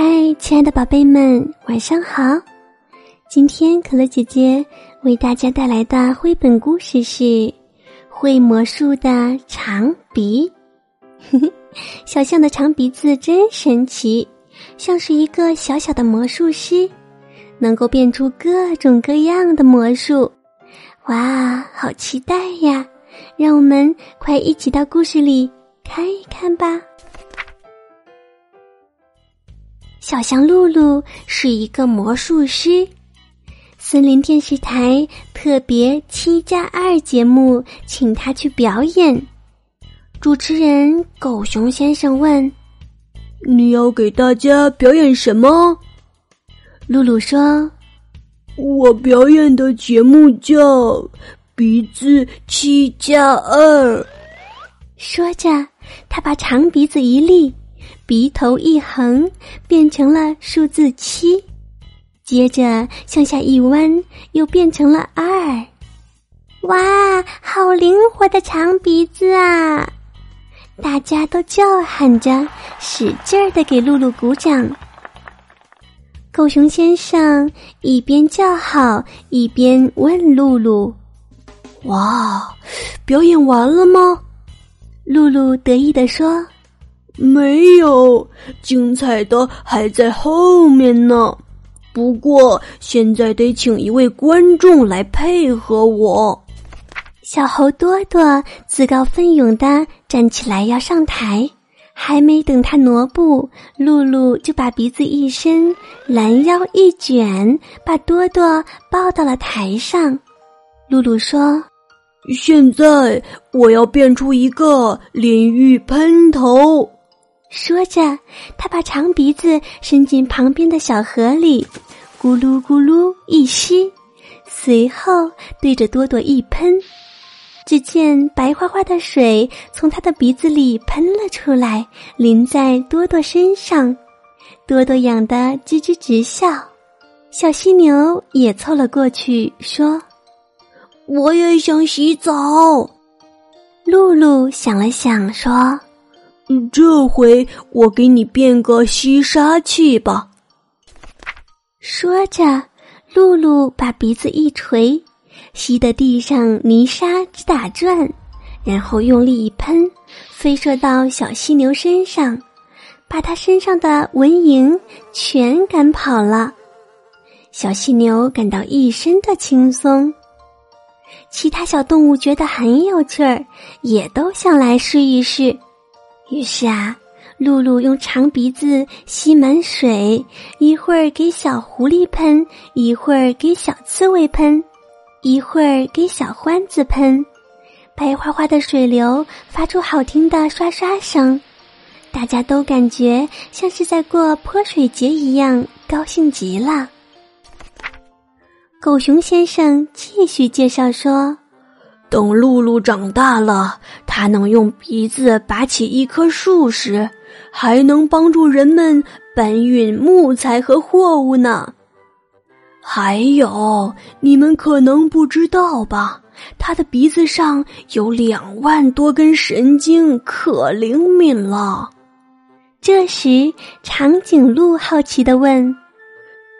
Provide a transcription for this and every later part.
嗨，亲爱的宝贝们，晚上好！今天可乐姐姐为大家带来的绘本故事是《会魔术的长鼻》。小象的长鼻子真神奇，像是一个小小的魔术师，能够变出各种各样的魔术。哇，好期待呀！让我们快一起到故事里看一看吧。小象露露是一个魔术师，森林电视台特别七加二节目请他去表演。主持人狗熊先生问：“你要给大家表演什么？”露露说：“我表演的节目叫《鼻子七加二》。”说着，他把长鼻子一立。鼻头一横，变成了数字七，接着向下一弯，又变成了二。哇，好灵活的长鼻子啊！大家都叫喊着，使劲儿的给露露鼓掌。狗熊先生一边叫好，一边问露露：“哇，表演完了吗？”露露得意地说。没有，精彩的还在后面呢。不过现在得请一位观众来配合我。小猴多多自告奋勇的站起来要上台，还没等他挪步，露露就把鼻子一伸，拦腰一卷，把多多抱到了台上。露露说：“现在我要变出一个淋浴喷头。”说着，他把长鼻子伸进旁边的小河里，咕噜咕噜一吸，随后对着多多一喷，只见白花花的水从他的鼻子里喷了出来，淋在多多身上，多多痒得吱吱直笑。小犀牛也凑了过去，说：“我也想洗澡。”露露想了想，说。这回我给你变个吸沙器吧。说着，露露把鼻子一垂，吸得地上泥沙直打转，然后用力一喷，飞射到小犀牛身上，把它身上的蚊蝇全赶跑了。小犀牛感到一身的轻松，其他小动物觉得很有趣儿，也都想来试一试。于是啊，露露用长鼻子吸满水，一会儿给小狐狸喷，一会儿给小刺猬喷，一会儿给小獾子喷，白花花的水流发出好听的刷刷声，大家都感觉像是在过泼水节一样，高兴极了。狗熊先生继续介绍说。等露露长大了，她能用鼻子拔起一棵树时，还能帮助人们搬运木材和货物呢。还有，你们可能不知道吧？他的鼻子上有两万多根神经，可灵敏了。这时，长颈鹿好奇的问：“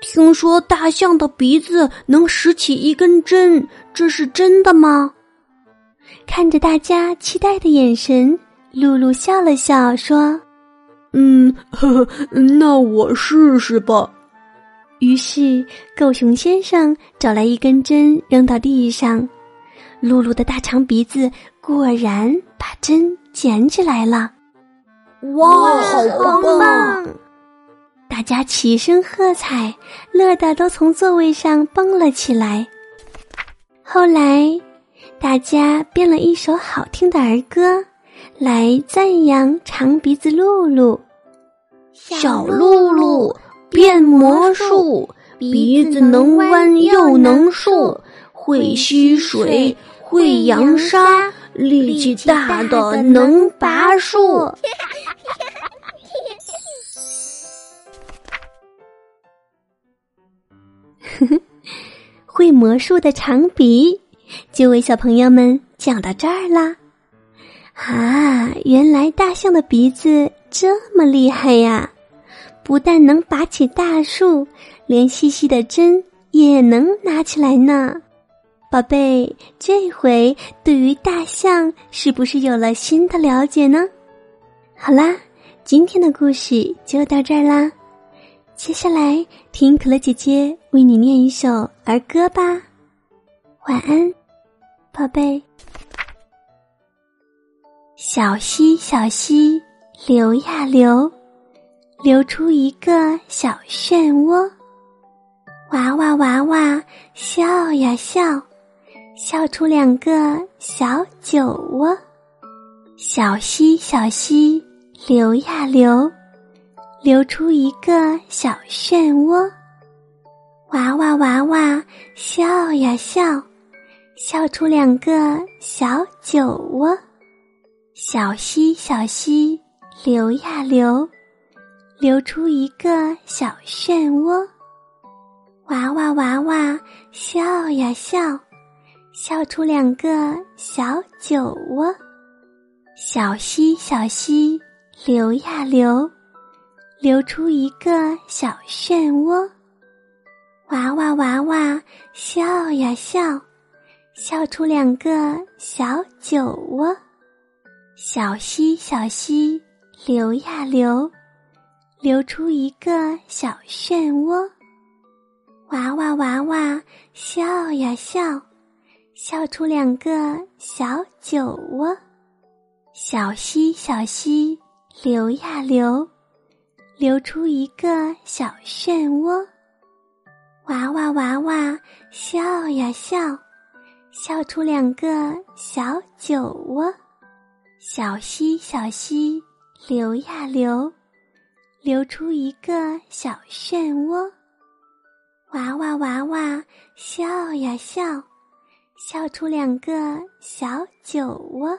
听说大象的鼻子能拾起一根针，这是真的吗？”看着大家期待的眼神，露露笑了笑说：“嗯，呵呵，那我试试吧。”于是，狗熊先生找来一根针扔到地上，露露的大长鼻子果然把针捡起来了。哇，好棒棒！大家齐声喝彩，乐得都从座位上蹦了起来。后来。大家编了一首好听的儿歌，来赞扬长鼻子露露。小露露变魔术，鼻子能弯又能竖，会吸水，会扬沙，力气大的能拔树。会魔术的长鼻。就为小朋友们讲到这儿啦。啊，原来大象的鼻子这么厉害呀！不但能拔起大树，连细细的针也能拿起来呢。宝贝，这回对于大象是不是有了新的了解呢？好啦，今天的故事就到这儿啦。接下来听可乐姐姐为你念一首儿歌吧。晚安，宝贝。小溪，小溪，流呀流，流出一个小漩涡。娃娃，娃娃，笑呀笑，笑出两个小酒窝。小溪，小溪，流呀流，流出一个小漩涡。娃娃，娃娃，笑呀笑，笑出两个小酒窝。小溪，小溪，流呀流，流出一个小漩涡。娃娃，娃娃，笑呀笑，笑出两个小酒窝。小溪，小溪，流呀流，流出一个小漩涡。娃娃，娃娃，笑呀笑，笑出两个小酒窝。小溪，小溪，流呀流，流出一个小漩涡。娃娃，娃娃，笑呀笑，笑出两个小酒窝。小溪，小溪，流呀流，流出一个小漩涡。娃娃，娃娃，笑呀笑，笑出两个小酒窝。小溪，小溪，流呀流，流出一个小漩涡。娃娃，娃娃，笑呀笑，笑出两个小酒窝。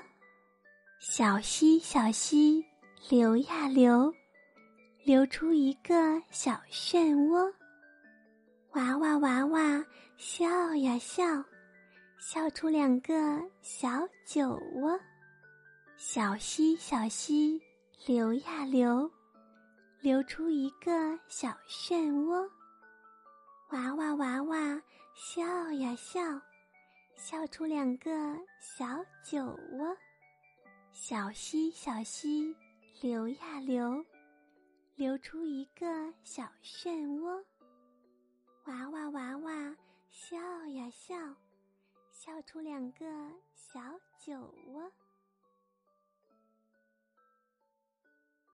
小溪，小溪，流呀流，流出一个小漩涡。娃娃，娃娃，笑呀笑，笑出两个小酒窝。小溪，小溪，流呀流，流出一个小漩涡。娃娃，娃娃，笑呀笑，笑出两个小酒窝。小溪，小溪，流呀流，流出一个小漩涡。娃娃，娃娃，笑呀笑，笑出两个小酒窝。